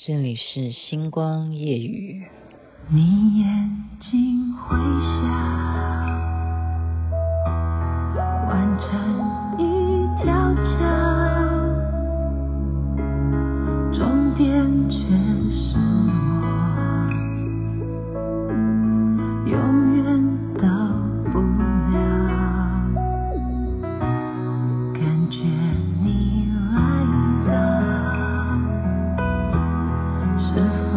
这里是星光夜雨。你眼睛会笑，完成一条桥，总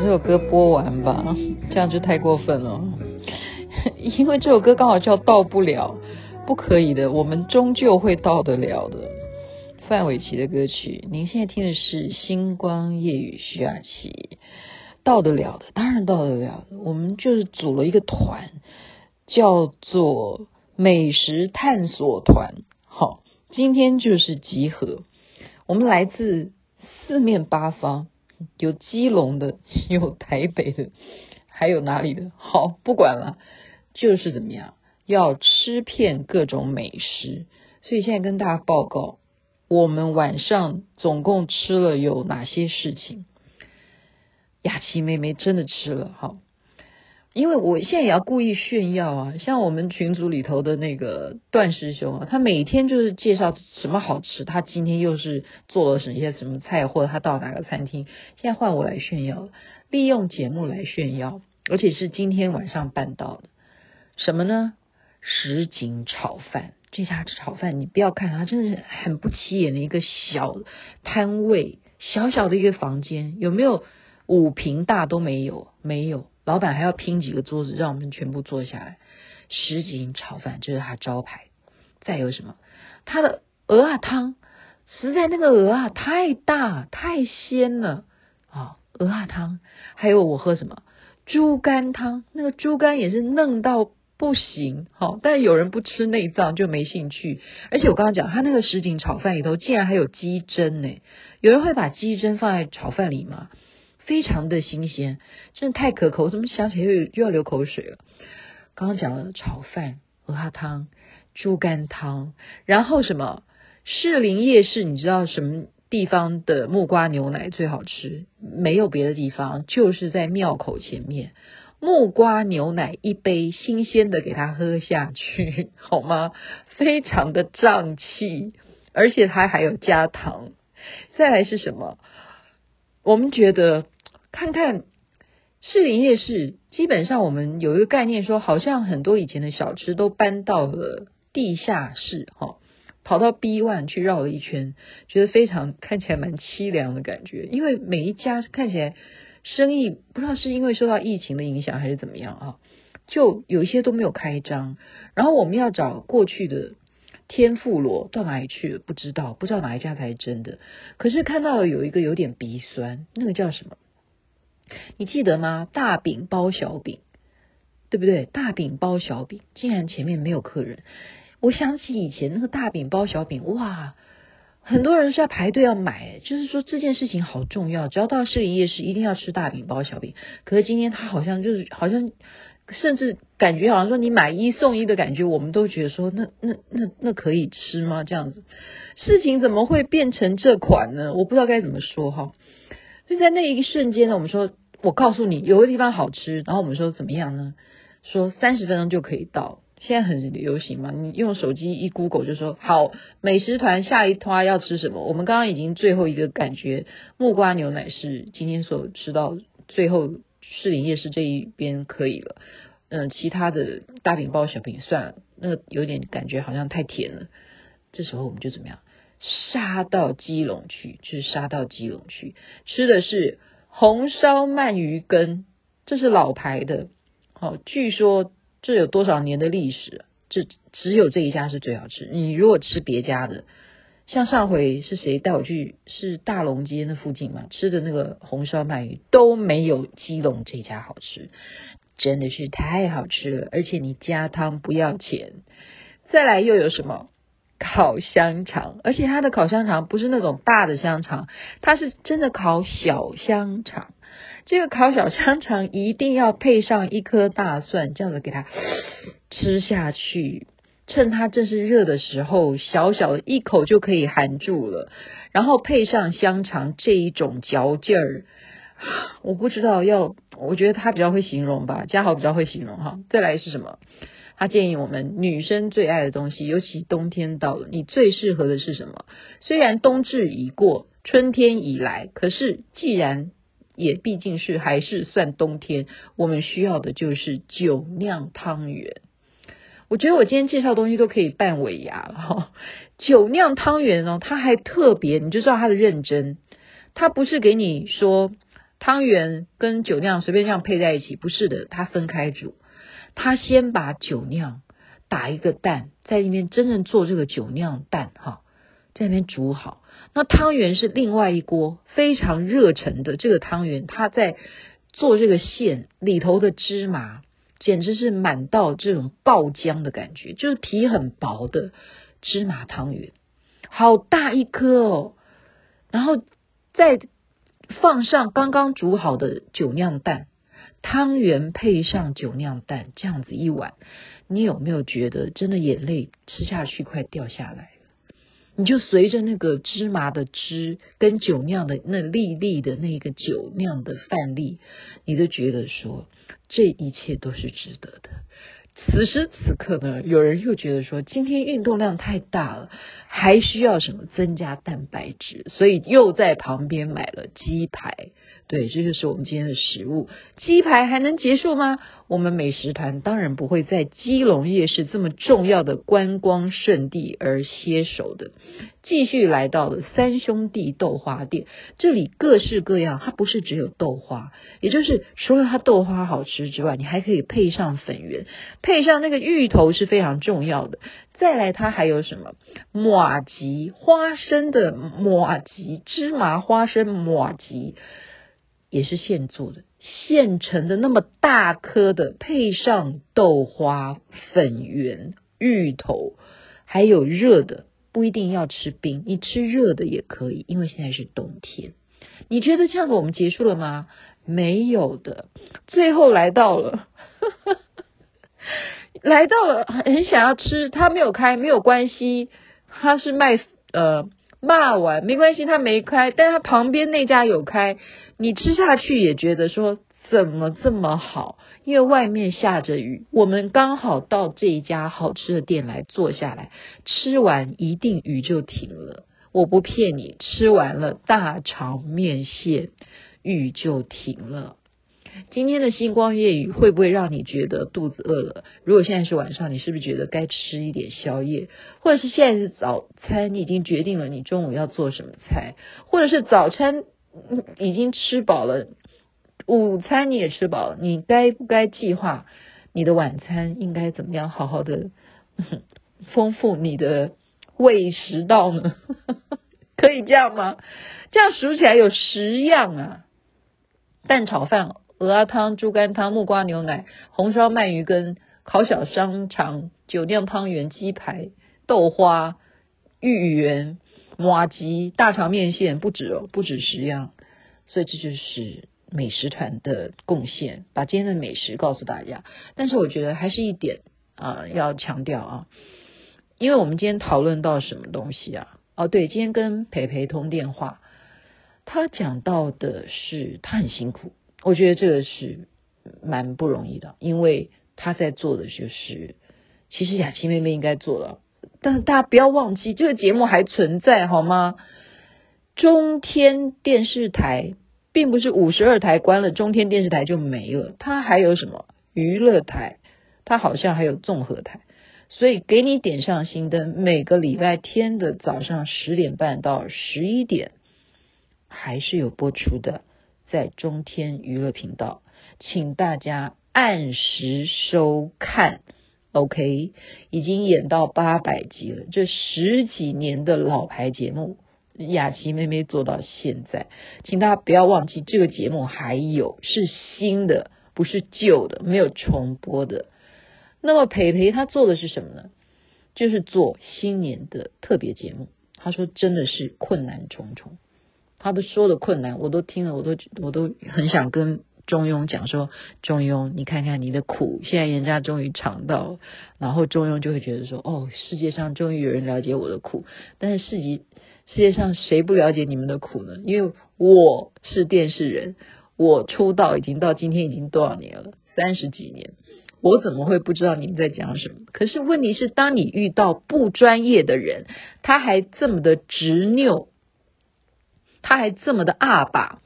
这首歌播完吧？这样就太过分了。因为这首歌刚好叫到不了，不可以的。我们终究会到得了的。范玮琪的歌曲，您现在听的是《星光夜雨》徐雅琪。到得了的，当然到得了的。我们就是组了一个团，叫做美食探索团。好，今天就是集合，我们来自四面八方。有基隆的，有台北的，还有哪里的？好，不管了，就是怎么样，要吃遍各种美食。所以现在跟大家报告，我们晚上总共吃了有哪些事情？雅琪妹妹真的吃了，好。因为我现在也要故意炫耀啊，像我们群组里头的那个段师兄啊，他每天就是介绍什么好吃，他今天又是做了什么些什么菜，或者他到哪个餐厅。现在换我来炫耀，利用节目来炫耀，而且是今天晚上办到的。什么呢？什锦炒饭。这家炒饭你不要看它，真的是很不起眼的一个小摊位，小小的一个房间，有没有五平大都没有，没有。老板还要拼几个桌子，让我们全部坐下来。什锦炒饭，这是他招牌。再有什么？他的鹅啊汤，实在那个鹅啊太大太鲜了啊！鹅啊汤，还有我喝什么？猪肝汤，那个猪肝也是嫩到不行。好，但有人不吃内脏就没兴趣。而且我刚刚讲，他那个什锦炒饭里头竟然还有鸡胗呢。有人会把鸡胗放在炒饭里吗？非常的新鲜，真的太可口，怎么想起来又又要流口水了？刚刚讲了炒饭、鹅汤、猪肝汤，然后什么？士林夜市，你知道什么地方的木瓜牛奶最好吃？没有别的地方，就是在庙口前面，木瓜牛奶一杯，新鲜的给它喝下去，好吗？非常的胀气，而且它还有加糖。再来是什么？我们觉得。看看士林夜市，基本上我们有一个概念，说好像很多以前的小吃都搬到了地下室，哈，跑到 B One 去绕了一圈，觉得非常看起来蛮凄凉的感觉。因为每一家看起来生意不知道是因为受到疫情的影响还是怎么样啊，就有一些都没有开张。然后我们要找过去的天妇罗到哪里去了？不知道，不知道哪一家才是真的。可是看到了有一个有点鼻酸，那个叫什么？你记得吗？大饼包小饼，对不对？大饼包小饼，竟然前面没有客人。我想起以前那个大饼包小饼，哇，很多人是要排队要买，就是说这件事情好重要。只要到士林夜市，一定要吃大饼包小饼。可是今天他好像就是好像，甚至感觉好像说你买一送一的感觉，我们都觉得说那那那那可以吃吗？这样子事情怎么会变成这款呢？我不知道该怎么说哈。就在那一瞬间呢，我们说，我告诉你，有个地方好吃，然后我们说怎么样呢？说三十分钟就可以到，现在很流行嘛，你用手机一 Google 就说好，美食团下一趴要吃什么？我们刚刚已经最后一个感觉，木瓜牛奶是今天所吃到最后士林夜市这一边可以了，嗯，其他的大饼包小饼算了，那个有点感觉好像太甜了。这时候我们就怎么样？杀到基隆去，就是杀到基隆去，吃的是红烧鳗鱼羹，这是老牌的。好，据说这有多少年的历史？这只有这一家是最好吃。你如果吃别家的，像上回是谁带我去？是大龙街那附近嘛？吃的那个红烧鳗鱼都没有基隆这家好吃，真的是太好吃了，而且你加汤不要钱。再来又有什么？烤香肠，而且它的烤香肠不是那种大的香肠，它是真的烤小香肠。这个烤小香肠一定要配上一颗大蒜，这样子给它 吃下去。趁它正是热的时候，小小的一口就可以含住了。然后配上香肠这一种嚼劲儿，我不知道要，我觉得他比较会形容吧，嘉豪比较会形容哈。再来是什么？他建议我们女生最爱的东西，尤其冬天到了，你最适合的是什么？虽然冬至已过，春天已来，可是既然也毕竟是还是算冬天，我们需要的就是酒酿汤圆。我觉得我今天介绍东西都可以办尾牙了哈。酒酿汤圆哦，它还特别，你就知道它的认真。它不是给你说汤圆跟酒酿随便这样配在一起，不是的，它分开煮。他先把酒酿打一个蛋，在里面真正做这个酒酿蛋哈，在那边煮好。那汤圆是另外一锅非常热忱的这个汤圆，他在做这个馅里头的芝麻，简直是满到这种爆浆的感觉，就是皮很薄的芝麻汤圆，好大一颗哦。然后再放上刚刚煮好的酒酿蛋。汤圆配上酒酿蛋，这样子一碗，你有没有觉得真的眼泪吃下去快掉下来？你就随着那个芝麻的汁跟酒酿的那粒粒的那个酒酿的饭粒，你都觉得说这一切都是值得的。此时此刻呢，有人又觉得说今天运动量太大了，还需要什么增加蛋白质，所以又在旁边买了鸡排。对，这就是我们今天的食物。鸡排还能结束吗？我们美食团当然不会在基隆夜市这么重要的观光胜地而歇手的。继续来到了三兄弟豆花店，这里各式各样，它不是只有豆花，也就是除了它豆花好吃之外，你还可以配上粉圆，配上那个芋头是非常重要的。再来，它还有什么？马吉花生的马吉，芝麻花生马吉。也是现做的，现成的那么大颗的，配上豆花、粉圆、芋头，还有热的，不一定要吃冰，你吃热的也可以，因为现在是冬天。你觉得这样子我们结束了吗？没有的，最后来到了，来到了，很想要吃，他没有开，没有关系，他是卖呃。骂完没关系，他没开，但他旁边那家有开，你吃下去也觉得说怎么这么好？因为外面下着雨，我们刚好到这一家好吃的店来坐下来，吃完一定雨就停了，我不骗你，吃完了大肠面线，雨就停了。今天的星光夜雨会不会让你觉得肚子饿了？如果现在是晚上，你是不是觉得该吃一点宵夜？或者是现在是早餐，你已经决定了你中午要做什么菜？或者是早餐已经吃饱了，午餐你也吃饱了，你该不该计划你的晚餐应该怎么样好好的丰富你的胃食道呢？可以这样吗？这样数起来有十样啊，蛋炒饭。鹅鸭汤、猪肝汤、木瓜牛奶、红烧鳗鱼羹、烤小香肠、酒酿汤圆、鸡排、豆花、芋圆、麻吉、大肠面线，不止哦，不止十样。所以这就是美食团的贡献，把今天的美食告诉大家。但是我觉得还是一点啊、要强调啊，因为我们今天讨论到什么东西啊？哦，对，今天跟培培通电话，他讲到的是他很辛苦。我觉得这个是蛮不容易的，因为他在做的就是，其实雅琪妹妹应该做了，但是大家不要忘记，这个节目还存在好吗？中天电视台并不是五十二台关了，中天电视台就没了，它还有什么娱乐台？它好像还有综合台，所以给你点上心灯，每个礼拜天的早上十点半到十一点，还是有播出的，在中天娱乐频道，请大家按时收看。OK，已经演到八百集了，这十几年的老牌节目，雅琪妹妹做到现在，请大家不要忘记，这个节目还有是新的，不是旧的，没有重播的。那么培培他做的是什么呢？就是做新年的特别节目。他说真的是困难重重，他的说的困难，我都听了，我都我都很想跟中庸讲说，中庸你看看你的苦，现在人家终于尝到了，然后中庸就会觉得说，哦，世界上终于有人了解我的苦，但是世界世界上谁不了解你们的苦呢？因为我是电视人，我出道已经到今天已经多少年了？三十几年。我怎么会不知道你们在讲什么？可是问题是，当你遇到不专业的人，他还这么的执拗，他还这么的阿爸，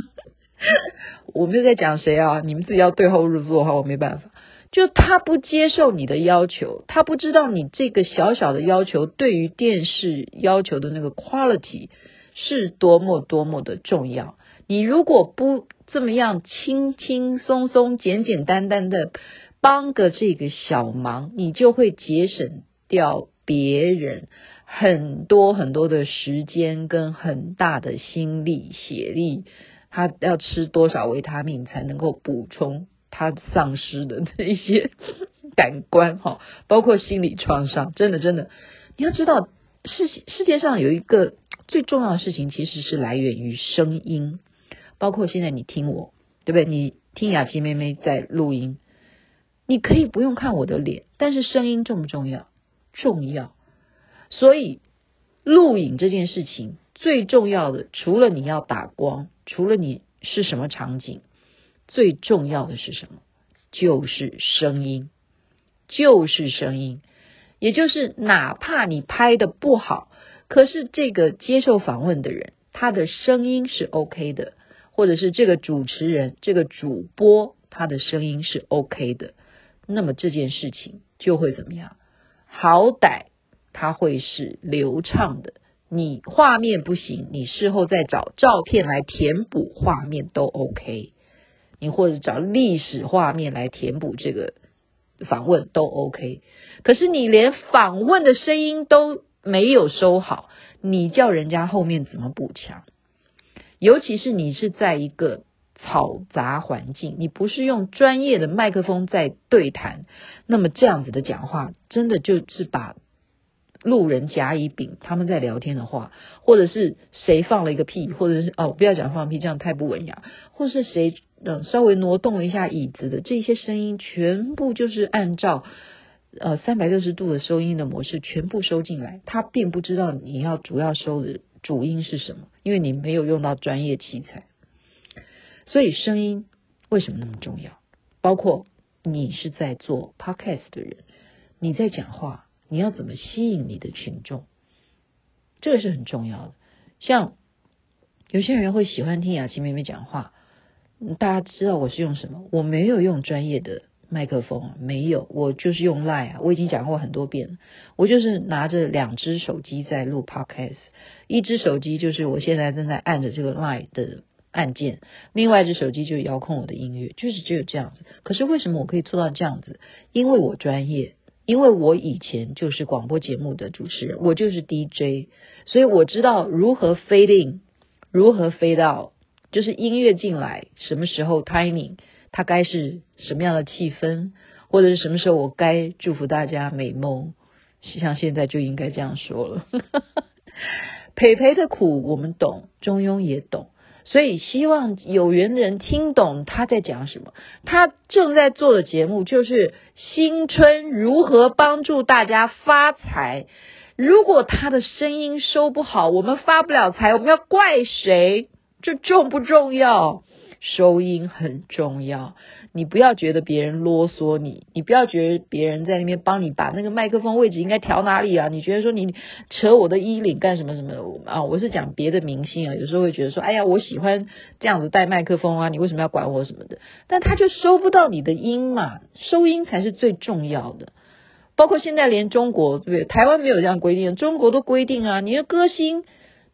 我没有在讲谁啊，你们自己要对号入座的话，我没办法。就他不接受你的要求，他不知道你这个小小的要求对于电视要求的那个 quality 是多么多么的重要。你如果不这么样轻轻松松、简简单单的帮个这个小忙，你就会节省掉别人很多很多的时间跟很大的心力血力。他要吃多少维他命才能够补充他丧失的那些 感官？哈，包括心理创伤。真的，真的，你要知道，世世界上有一个最重要的事情，其实是来源于声音。包括现在你听我，对不对？你听雅琪妹妹在录音，你可以不用看我的脸，但是声音重不重要？重要。所以录影这件事情最重要的，除了你要打光，除了你是什么场景，最重要的是什么？就是声音，就是声音。也就是哪怕你拍的不好，可是这个接受访问的人，他的声音是 OK 的。或者是这个主持人、这个主播，他的声音是 OK 的，那么这件事情就会怎么样？好歹它会是流畅的。你画面不行，你事后再找照片来填补画面都 OK。你或者找历史画面来填补这个访问都 OK。可是你连访问的声音都没有收好，你叫人家后面怎么补强？尤其是你是在一个嘈杂环境，你不是用专业的麦克风在对谈，那么这样子的讲话，真的就是把路人甲乙丙他们在聊天的话，或者是谁放了一个屁，或者是哦不要讲放屁，这样太不文雅，或是谁嗯稍微挪动了一下椅子的这些声音，全部就是按照呃三百六十度的收音的模式全部收进来，他并不知道你要主要收的。主音是什么？因为你没有用到专业器材，所以声音为什么那么重要？包括你是在做 podcast 的人，你在讲话，你要怎么吸引你的群众？这个是很重要的。像有些人会喜欢听雅琪妹妹讲话，大家知道我是用什么？我没有用专业的。麦克风，没有，我就是用 Line 啊，我已经讲过很多遍，我就是拿着两只手机在录 Podcast，一只手机就是我现在正在按着这个 Line 的按键，另外一只手机就遥控我的音乐，就是只有这样子。可是为什么我可以做到这样子？因为我专业，因为我以前就是广播节目的主持人，我就是 DJ，所以我知道如何 fade in，如何 fade out，就是音乐进来什么时候 timing。它该是什么样的气氛，或者是什么时候我该祝福大家美梦？像现在就应该这样说了。培培的苦我们懂，中庸也懂，所以希望有缘的人听懂他在讲什么。他正在做的节目就是新春如何帮助大家发财。如果他的声音收不好，我们发不了财，我们要怪谁？这重不重要？收音很重要，你不要觉得别人啰嗦你，你不要觉得别人在那边帮你把那个麦克风位置应该调哪里啊？你觉得说你扯我的衣领干什么什么的啊？我是讲别的明星啊，有时候会觉得说，哎呀，我喜欢这样子带麦克风啊，你为什么要管我什么的？但他就收不到你的音嘛，收音才是最重要的。包括现在连中国，对不对？台湾没有这样规定，中国都规定啊，你的歌星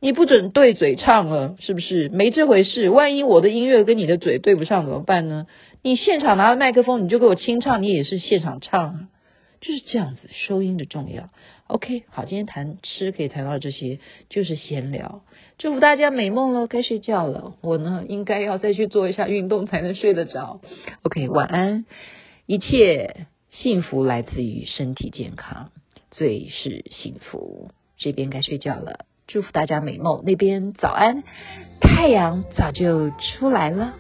你不准对嘴唱了，是不是？没这回事。万一我的音乐跟你的嘴对不上怎么办呢？你现场拿着麦克风，你就给我清唱，你也是现场唱啊，就是这样子，收音的重要。OK，好，今天谈吃可以谈到这些，就是闲聊。祝福大家美梦喽，该睡觉了。我呢，应该要再去做一下运动才能睡得着。OK，晚安，一切。幸福来自于身体健康，最是幸福。这边该睡觉了，祝福大家美梦。那边早安，太阳早就出来了。